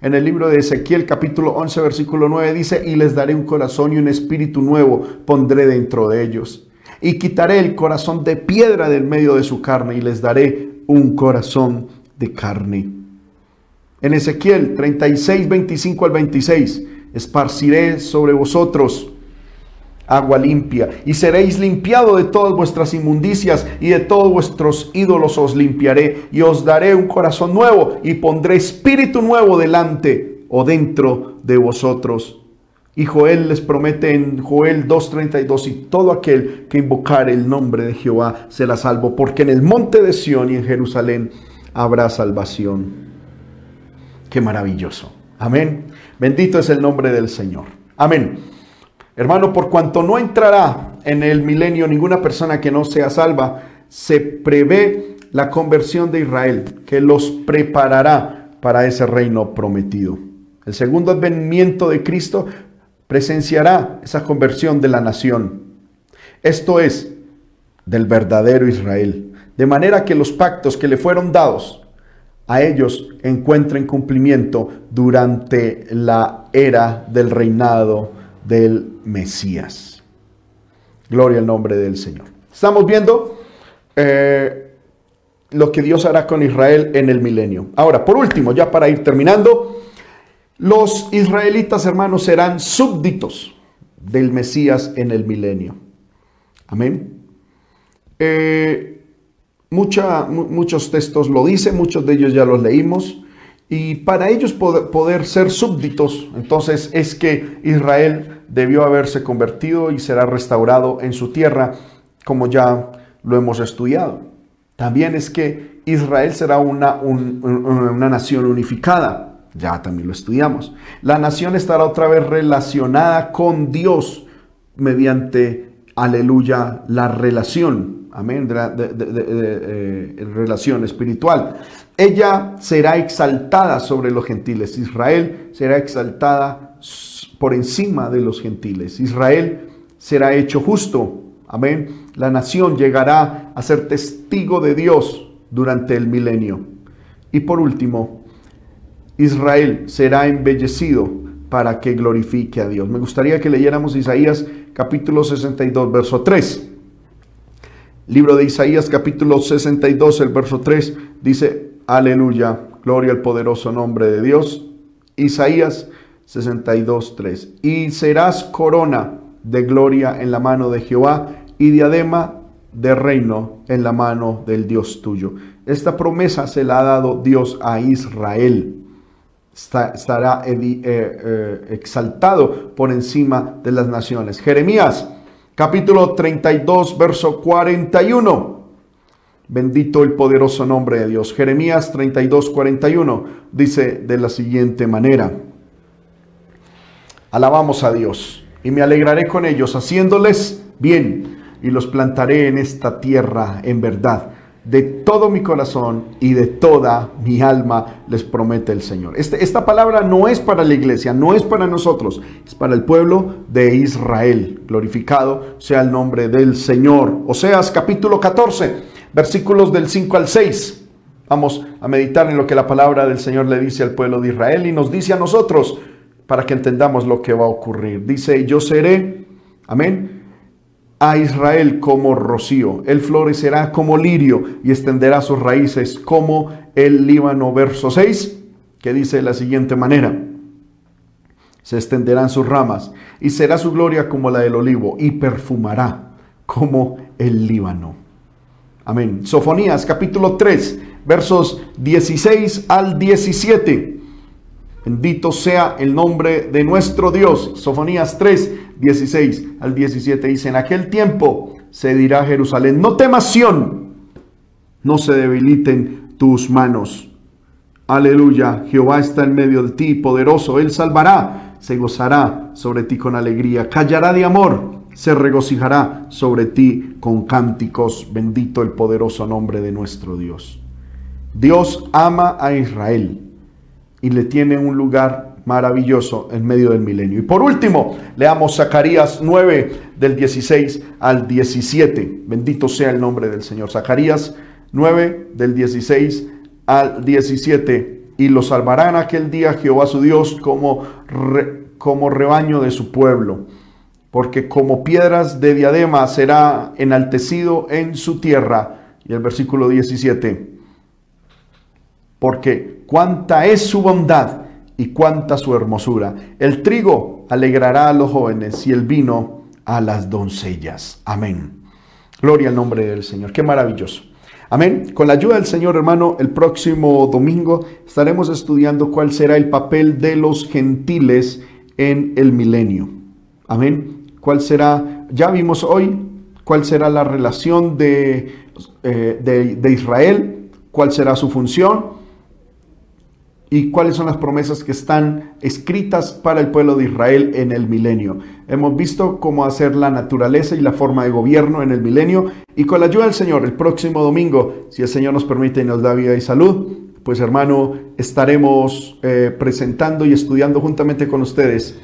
En el libro de Ezequiel capítulo 11 versículo 9 dice, y les daré un corazón y un espíritu nuevo pondré dentro de ellos. Y quitaré el corazón de piedra del medio de su carne y les daré un corazón de carne. En Ezequiel 36, 25 al 26, esparciré sobre vosotros agua limpia, y seréis limpiado de todas vuestras inmundicias y de todos vuestros ídolos os limpiaré, y os daré un corazón nuevo, y pondré espíritu nuevo delante o dentro de vosotros. Y Joel les promete en Joel 2.32, y todo aquel que invocare el nombre de Jehová será salvo, porque en el monte de Sión y en Jerusalén habrá salvación. Qué maravilloso. Amén. Bendito es el nombre del Señor. Amén. Hermano, por cuanto no entrará en el milenio ninguna persona que no sea salva, se prevé la conversión de Israel, que los preparará para ese reino prometido. El segundo advenimiento de Cristo presenciará esa conversión de la nación. Esto es, del verdadero Israel. De manera que los pactos que le fueron dados a ellos encuentren cumplimiento durante la era del reinado del Mesías. Gloria al nombre del Señor. Estamos viendo eh, lo que Dios hará con Israel en el milenio. Ahora, por último, ya para ir terminando, los israelitas hermanos serán súbditos del Mesías en el milenio. Amén. Eh, muchos textos lo dicen, muchos de ellos ya los leímos. Y para ellos poder, ser súbditos, entonces es que Israel debió haberse convertido y será restaurado en su tierra, como ya lo hemos estudiado. También es que Israel será una, una nación unificada, ya también lo estudiamos. La nación estará otra vez relacionada con Dios mediante, aleluya, la relación amén, de, eh, relación espiritual. Ella será exaltada sobre los gentiles. Israel será exaltada por encima de los gentiles. Israel será hecho justo. Amén. La nación llegará a ser testigo de Dios durante el milenio. Y por último, Israel será embellecido para que glorifique a Dios. Me gustaría que leyéramos Isaías capítulo 62, verso 3. Libro de Isaías capítulo 62, el verso 3 dice, aleluya, gloria al poderoso nombre de Dios. Isaías 62, 3. Y serás corona de gloria en la mano de Jehová y diadema de reino en la mano del Dios tuyo. Esta promesa se la ha dado Dios a Israel. Estará eh, eh, exaltado por encima de las naciones. Jeremías capítulo 32, verso 41. Bendito el poderoso nombre de Dios. Jeremías 32, 41 dice de la siguiente manera. Alabamos a Dios y me alegraré con ellos haciéndoles bien y los plantaré en esta tierra en verdad de todo mi corazón y de toda mi alma, les promete el Señor. Este, esta palabra no es para la iglesia, no es para nosotros, es para el pueblo de Israel. Glorificado sea el nombre del Señor. Oseas capítulo 14, versículos del 5 al 6. Vamos a meditar en lo que la palabra del Señor le dice al pueblo de Israel y nos dice a nosotros para que entendamos lo que va a ocurrir. Dice, yo seré, amén a Israel como rocío. Él florecerá como lirio y extenderá sus raíces como el Líbano. Verso 6, que dice de la siguiente manera. Se extenderán sus ramas y será su gloria como la del olivo y perfumará como el Líbano. Amén. Sofonías capítulo 3, versos 16 al 17. Bendito sea el nombre de nuestro Dios. Sofonías 3, 16 al 17 dice, en aquel tiempo se dirá Jerusalén, no temas no se debiliten tus manos. Aleluya, Jehová está en medio de ti, poderoso, Él salvará, se gozará sobre ti con alegría, callará de amor, se regocijará sobre ti con cánticos. Bendito el poderoso nombre de nuestro Dios. Dios ama a Israel y le tiene un lugar maravilloso en medio del milenio. Y por último, leamos Zacarías 9 del 16 al 17. Bendito sea el nombre del Señor. Zacarías 9 del 16 al 17. Y lo salvarán aquel día Jehová su Dios como, como rebaño de su pueblo. Porque como piedras de diadema será enaltecido en su tierra. Y el versículo 17 porque cuánta es su bondad y cuánta su hermosura. El trigo alegrará a los jóvenes y el vino a las doncellas. Amén. Gloria al nombre del Señor. Qué maravilloso. Amén. Con la ayuda del Señor, hermano, el próximo domingo estaremos estudiando cuál será el papel de los gentiles en el milenio. Amén. ¿Cuál será? Ya vimos hoy cuál será la relación de, eh, de, de Israel, cuál será su función y cuáles son las promesas que están escritas para el pueblo de Israel en el milenio. Hemos visto cómo hacer la naturaleza y la forma de gobierno en el milenio y con la ayuda del Señor el próximo domingo, si el Señor nos permite y nos da vida y salud, pues hermano, estaremos eh, presentando y estudiando juntamente con ustedes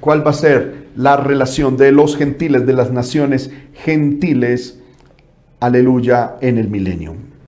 cuál va a ser la relación de los gentiles, de las naciones gentiles, aleluya, en el milenio.